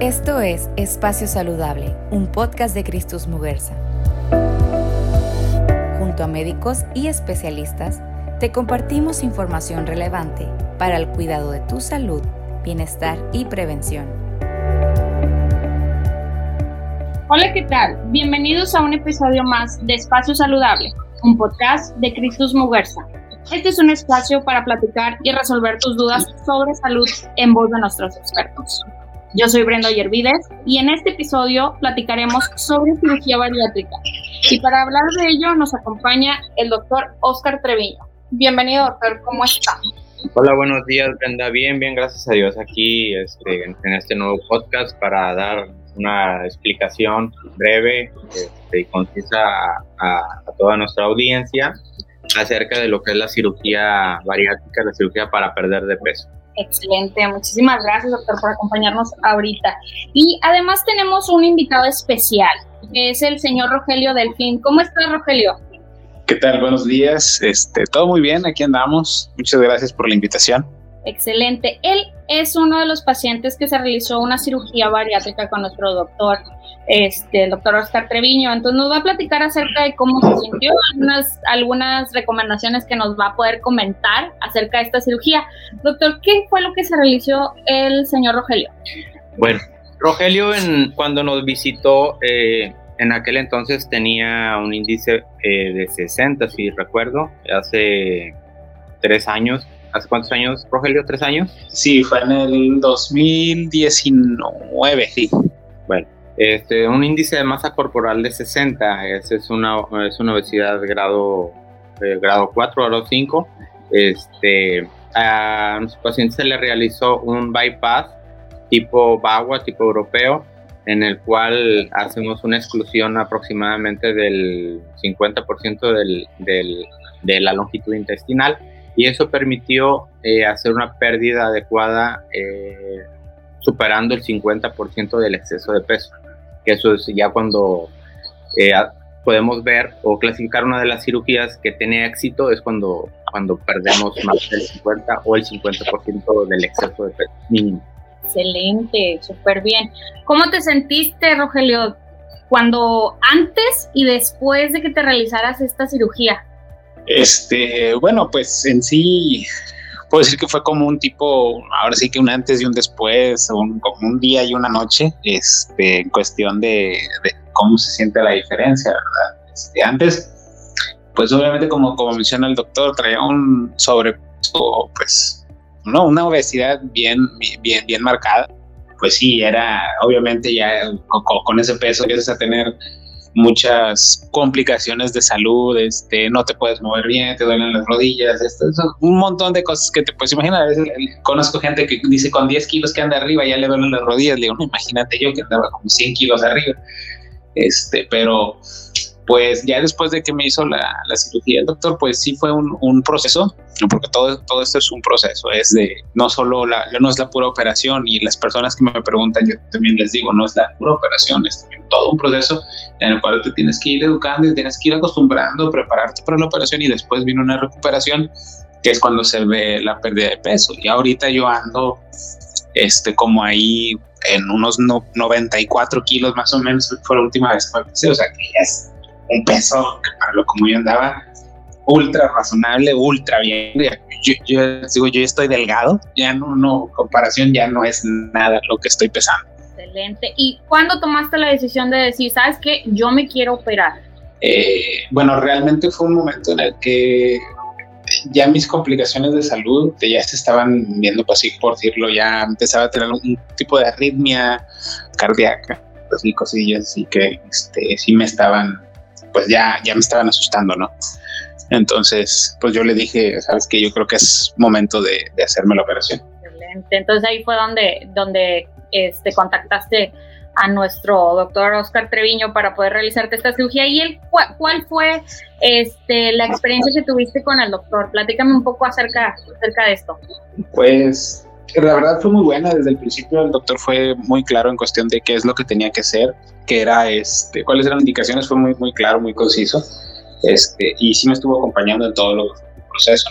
Esto es Espacio Saludable, un podcast de Cristus Muguerza. Junto a médicos y especialistas, te compartimos información relevante para el cuidado de tu salud, bienestar y prevención. Hola, ¿qué tal? Bienvenidos a un episodio más de Espacio Saludable, un podcast de Cristus Muguerza. Este es un espacio para platicar y resolver tus dudas sobre salud en voz de nuestros expertos. Yo soy Brenda Yervides y en este episodio platicaremos sobre cirugía bariátrica. Y para hablar de ello nos acompaña el doctor Oscar Treviño. Bienvenido, doctor, ¿cómo está? Hola, buenos días, Brenda. Bien, bien, gracias a Dios aquí este, en este nuevo podcast para dar una explicación breve este, y concisa a, a toda nuestra audiencia acerca de lo que es la cirugía bariátrica, la cirugía para perder de peso. Excelente, muchísimas gracias doctor por acompañarnos ahorita. Y además tenemos un invitado especial, que es el señor Rogelio Delfín. ¿Cómo está Rogelio? ¿Qué tal? Buenos días. Este, todo muy bien, aquí andamos. Muchas gracias por la invitación. Excelente. Él es uno de los pacientes que se realizó una cirugía bariátrica con nuestro doctor, este, el doctor Oscar Treviño. Entonces nos va a platicar acerca de cómo se sintió, algunas, algunas recomendaciones que nos va a poder comentar acerca de esta cirugía. Doctor, ¿qué fue lo que se realizó el señor Rogelio? Bueno, Rogelio en, cuando nos visitó, eh, en aquel entonces tenía un índice eh, de 60, si recuerdo, hace tres años ¿Hace cuántos años, Rogelio? ¿Tres años? Sí, fue en el 2019, sí. Este, un índice de masa corporal de 60, esa es una, es una obesidad de grado, eh, grado 4, grado 5. Este, a nuestro paciente se le realizó un bypass tipo BAGUA, tipo europeo, en el cual hacemos una exclusión aproximadamente del 50% del, del, de la longitud intestinal y eso permitió eh, hacer una pérdida adecuada eh, superando el 50% del exceso de peso, que eso es ya cuando eh, podemos ver o clasificar una de las cirugías que tiene éxito es cuando, cuando perdemos más del 50 o el 50% del exceso de peso mínimo. Excelente, súper bien. ¿Cómo te sentiste, Rogelio, cuando antes y después de que te realizaras esta cirugía? Este, bueno, pues en sí puedo decir que fue como un tipo, ahora sí que un antes y un después, un, como un día y una noche, este, en cuestión de, cómo se siente la diferencia, ¿verdad? Este, antes, pues obviamente como, como menciona el doctor, traía un sobrepeso, pues, no, una obesidad bien, bien, bien marcada. Pues sí, era, obviamente ya con, con ese peso empiezas a tener muchas complicaciones de salud, este, no te puedes mover bien, te duelen las rodillas, esto, un montón de cosas que te puedes imaginar. A veces conozco gente que dice con 10 kilos que anda arriba ya le duelen las rodillas, le digo, no, imagínate yo que andaba como 100 kilos arriba. Este, pero pues ya después de que me hizo la, la cirugía el doctor, pues sí fue un, un, proceso, porque todo, todo esto es un proceso, es de no solo la, no es la pura operación y las personas que me preguntan, yo también les digo, no es la pura operación, es también todo un proceso en el cual te tienes que ir educando y tienes que ir acostumbrando, prepararte para la operación y después viene una recuperación, que es cuando se ve la pérdida de peso. Y ahorita yo ando este, como ahí en unos 94 kilos más o menos, fue la última vez que o sea que ya es un peso que para lo como yo andaba ultra razonable, ultra bien. Yo, yo digo, yo estoy delgado, ya no, no, comparación ya no es nada lo que estoy pesando. Excelente. ¿Y cuándo tomaste la decisión de decir, sabes qué, yo me quiero operar? Eh, bueno, realmente fue un momento en el que ya mis complicaciones de salud ya se estaban viendo, pues así por decirlo, ya empezaba a tener un tipo de arritmia cardíaca, así cosillas, así que este, sí me estaban pues ya, ya me estaban asustando, ¿no? Entonces, pues yo le dije, sabes que yo creo que es momento de, hacerme la operación. Excelente. Entonces ahí fue donde, donde este, contactaste a nuestro doctor Oscar Treviño para poder realizarte esta cirugía. ¿Y él, cuál, fue este, la experiencia que tuviste con el doctor? Platícame un poco acerca, acerca de esto. Pues la verdad fue muy buena. Desde el principio el doctor fue muy claro en cuestión de qué es lo que tenía que hacer, que era este, cuáles eran las indicaciones, fue muy, muy claro, muy conciso. Este, y sí me estuvo acompañando en todo el proceso.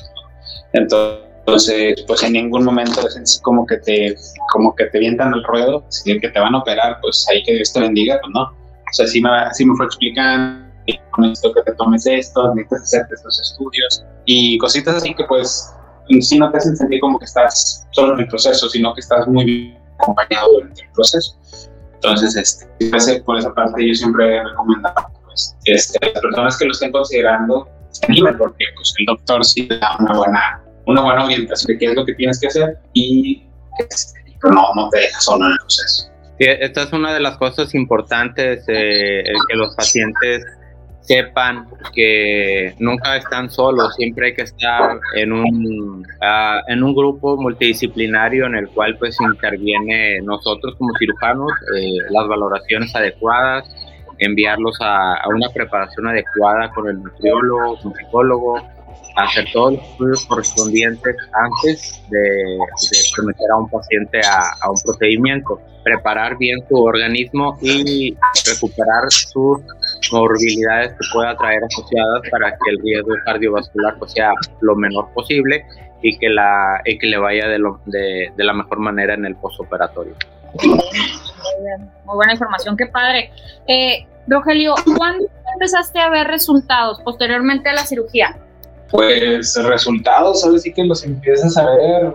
Entonces, pues en ningún momento es como que te, como que te vientan el ruedo, si que te van a operar, pues ahí que Dios te bendiga, pues no. O sea, sí me, sí me fue explicando, con esto que te tomes esto, necesitas hacerte estos estudios y cositas así que pues sí no te hacen sentir como que estás solo en el proceso, sino que estás muy bien acompañado durante el proceso. Entonces, este, por esa parte yo siempre he recomendado pues, este, las personas que lo estén considerando porque pues, el doctor sí da una buena, una buena orientación de qué es lo que tienes que hacer y este, no, no te dejas solo en el proceso. esta es una de las cosas importantes, eh, que los pacientes sepan que nunca están solos, siempre hay que estar en un, uh, en un grupo multidisciplinario en el cual pues interviene nosotros como cirujanos, eh, las valoraciones adecuadas, enviarlos a, a, una preparación adecuada con el nutriólogo, con el psicólogo, hacer todos los estudios correspondientes antes de, someter a un paciente a, un procedimiento, preparar bien su organismo y recuperar sus morbilidades que pueda traer asociadas para que el riesgo cardiovascular pues, sea lo menor posible y que, la, y que le vaya de, lo, de, de la mejor manera en el postoperatorio. Muy buena información, qué padre. Eh, Rogelio, ¿cuándo empezaste a ver resultados posteriormente a la cirugía? pues resultados, ahora sí que los empiezas a ver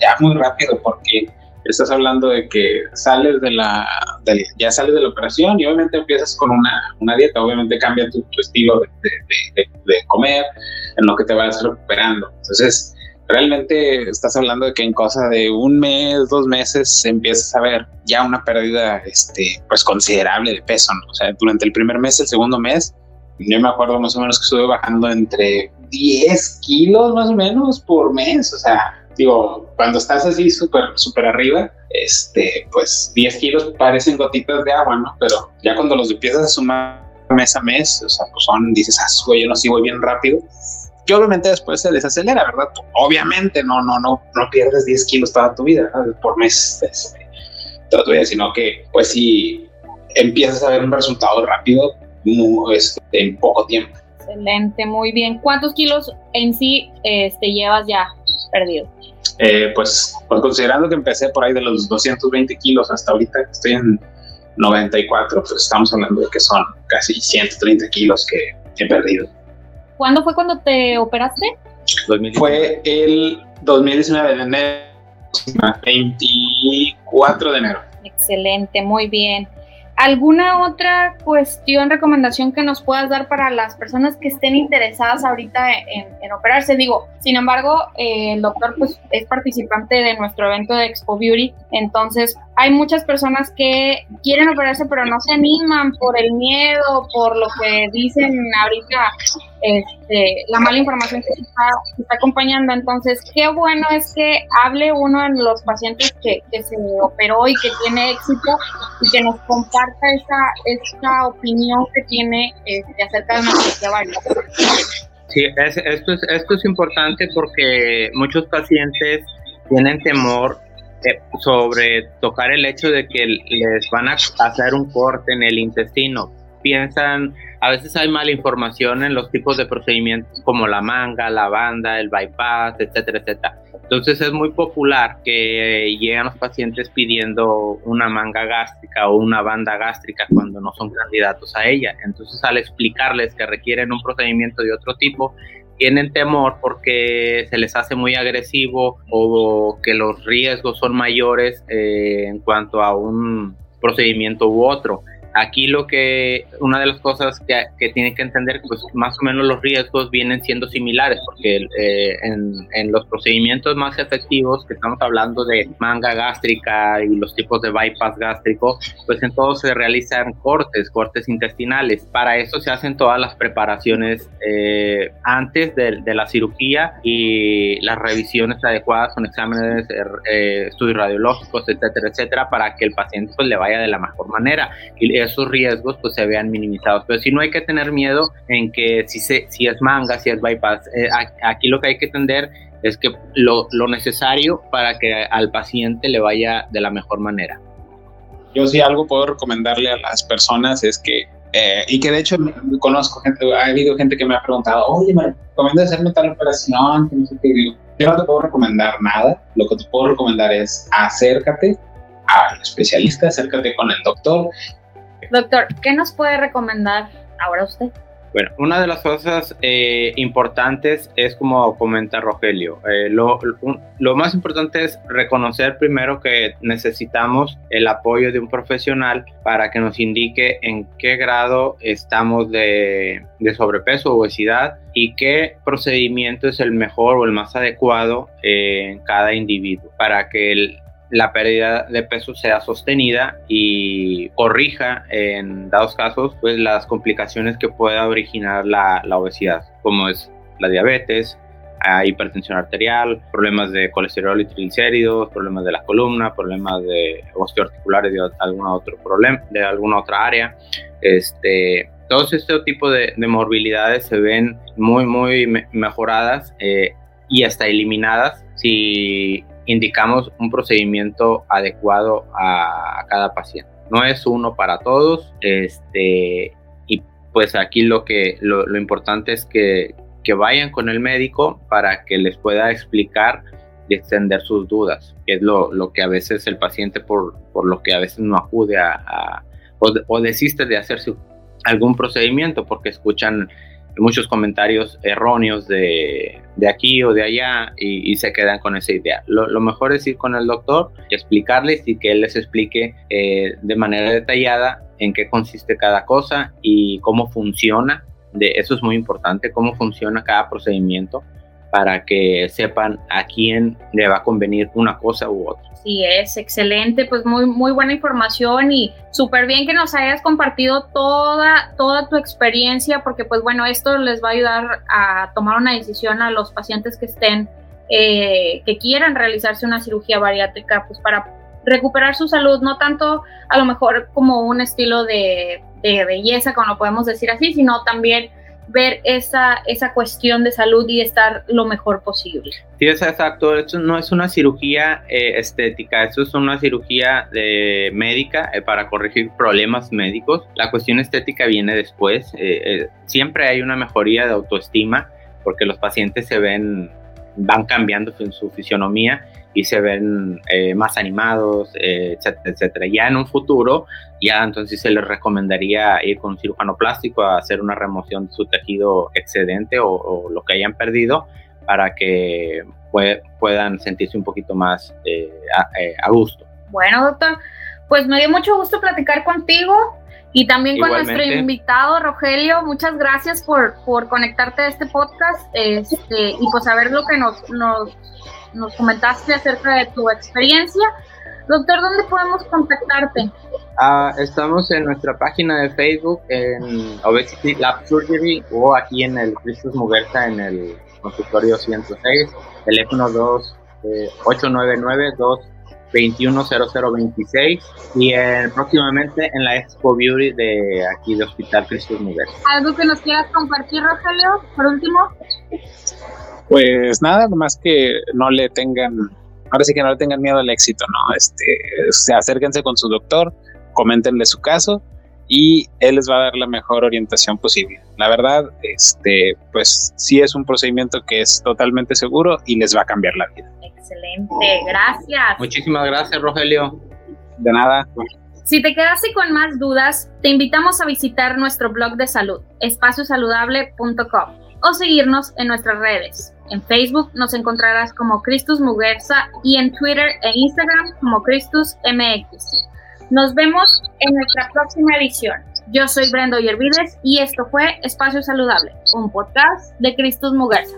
ya muy rápido porque estás hablando de que sales de la, ya sales de la operación y obviamente empiezas con una, una dieta, obviamente cambia tu, estilo de, de, comer, en lo que te vas recuperando. Entonces, realmente estás hablando de que en cosa de un mes, dos meses, empiezas a ver ya una pérdida, este, pues considerable de peso, ¿no? O sea, durante el primer mes, el segundo mes, yo me acuerdo más o menos que estuve bajando entre 10 kilos más o menos por mes. O sea, digo, cuando estás así súper, súper arriba, este, pues 10 kilos parecen gotitas de agua, ¿no? Pero ya cuando los empiezas a sumar mes a mes, o sea, pues son, dices, ah, güey, yo no sigo bien rápido. Y obviamente después se desacelera, ¿verdad? Obviamente no, no, no, no pierdes 10 kilos toda tu vida por mes, este, toda tu vida, sino que, pues si empiezas a ver un resultado rápido, este, en poco tiempo. Excelente, muy bien. ¿Cuántos kilos en sí este, llevas ya perdido? Eh, pues, pues, considerando que empecé por ahí de los 220 kilos hasta ahorita, estoy en 94, pues estamos hablando de que son casi 130 kilos que he perdido. ¿Cuándo fue cuando te operaste? Fue el 2019 de enero, 24 de enero. Excelente, muy bien. ¿Alguna otra cuestión, recomendación que nos puedas dar para las personas que estén interesadas ahorita en, operarse? Digo, sin embargo, eh, el doctor pues, es participante de nuestro evento de Expo Beauty, entonces hay muchas personas que quieren operarse pero no se animan por el miedo, por lo que dicen ahorita, este, la mala información que se está, acompañando. Entonces, qué bueno es que hable uno de los pacientes que, que se operó y que tiene éxito y que nos comparta esa, esa opinión que tiene este, acerca de una cirugía Sí, esto, es, esto es importante porque muchos pacientes tienen temor eh, sobre tocar el hecho de que les van a hacer un corte en el intestino. Piensan, a veces hay mala información en los tipos de procedimientos como la manga, la banda, el bypass, etcétera, etcétera. Entonces es muy popular que llegan los pacientes pidiendo una manga gástrica o una banda gástrica cuando no son candidatos a ella. Entonces al explicarles que requieren un procedimiento de otro tipo, tienen temor porque se les hace muy agresivo o que los riesgos son mayores eh, en cuanto a un procedimiento u otro. Aquí lo que, una de las cosas que, que tienen que entender, pues más o menos los riesgos vienen siendo similares, porque eh, en, los procedimientos más efectivos, que estamos hablando de manga gástrica y los tipos de bypass gástrico, pues en todos se realizan cortes, cortes intestinales. Para eso se hacen todas las preparaciones eh, antes de, la cirugía y las revisiones adecuadas con exámenes, eh, estudios radiológicos, etcétera, etcétera, para que el paciente pues le vaya de la mejor manera. Esos riesgos pues se vean minimizados. Pero si no hay que tener miedo en que si, se, si es manga, si es bypass, eh, aquí lo que hay que entender es que lo, lo, necesario para que al paciente le vaya de la mejor manera. Yo sí algo puedo recomendarle a las personas es que, eh, y que de hecho conozco gente, ha habido gente que me ha preguntado, oye, ¿me recomiendas hacerme tal operación? yo no te puedo recomendar nada, lo que te puedo recomendar es acércate al especialista, acércate con el doctor. Doctor, ¿qué nos puede recomendar ahora usted? Bueno, una de las cosas eh, importantes es como comenta Rogelio, eh, lo, más importante es reconocer primero que necesitamos el apoyo de un profesional para que nos indique en qué grado estamos de, de sobrepeso o obesidad y qué procedimiento es el mejor o el más adecuado en cada individuo para que el, la pérdida de peso sea sostenida y corrija en dados casos pues las complicaciones que pueda originar la, obesidad como es la diabetes hipertensión arterial, problemas de colesterol y triglicéridos, problemas de la columna, problemas de osteoarticulares de alguna otro problema, de alguna otra área. Este, todos este tipo de, morbilidades se ven muy, muy mejoradas eh, y hasta eliminadas si indicamos un procedimiento adecuado a, cada paciente. No es uno para todos, este, y pues aquí lo que lo, importante es que, que, vayan con el médico para que les pueda explicar y extender sus dudas, que es lo, lo que a veces el paciente por, por, lo que a veces no acude a, o, o desiste de hacerse algún procedimiento porque escuchan muchos comentarios erróneos de, de aquí o de allá y, se quedan con esa idea. Lo, mejor es ir con el doctor y explicarles y que él les explique eh, de manera detallada en qué consiste cada cosa y cómo funciona. De, eso es muy importante, cómo funciona cada procedimiento para que sepan a quién le va a convenir una cosa u otra. Sí, es excelente, pues muy, muy buena información y súper bien que nos hayas compartido toda, toda tu experiencia, porque pues bueno, esto les va a ayudar a tomar una decisión a los pacientes que estén, eh, que quieran realizarse una cirugía bariátrica, pues para recuperar su salud, no tanto a lo mejor como un estilo de, de belleza, como lo podemos decir así, sino también ver esa, esa cuestión de salud y estar lo mejor posible. Sí, es exacto. Esto no es una cirugía eh, estética, esto es una cirugía de médica eh, para corregir problemas médicos. La cuestión estética viene después. Eh, siempre hay una mejoría de autoestima porque los pacientes se ven, van cambiando su fisionomía y se ven eh, más animados, eh, etcétera, etcétera. Ya en un futuro, ya entonces se les recomendaría ir con un cirujano plástico a hacer una remoción de su tejido excedente o, lo que hayan perdido para que puedan sentirse un poquito más eh, a, gusto. Bueno, doctor, pues me dio mucho gusto platicar contigo. Y también con nuestro invitado, Rogelio, muchas gracias por, por conectarte a este podcast este, y pues saber lo que nos, nos nos comentaste acerca de tu experiencia. Doctor, ¿dónde podemos contactarte? Ah, estamos en nuestra página de Facebook en Obesity Lab Surgery o aquí en el Cristus Muguerza en el consultorio 106, teléfono 2 899 2210026 y próximamente en la Expo Beauty de aquí de Hospital Cristus Muguerza. ¿Algo que nos quieras compartir, Rogelio, por último? Pues nada, más que no le tengan, ahora sí que no le tengan miedo al éxito, ¿no? Este, se acérquense con su doctor, coméntenle su caso y él les va a dar la mejor orientación posible. La verdad, este, pues sí es un procedimiento que es totalmente seguro y les va a cambiar la vida. Excelente, gracias. Muchísimas gracias, Rogelio. De nada. Si te quedaste con más dudas, te invitamos a visitar nuestro blog de salud, espaciosaludable.com o seguirnos en nuestras redes. En Facebook nos encontrarás como Cristus Muguerza y en Twitter e Instagram como Cristus MX. Nos vemos en nuestra próxima edición. Yo soy Brendo Yervides y esto fue Espacio Saludable, un podcast de Cristus Muguerza.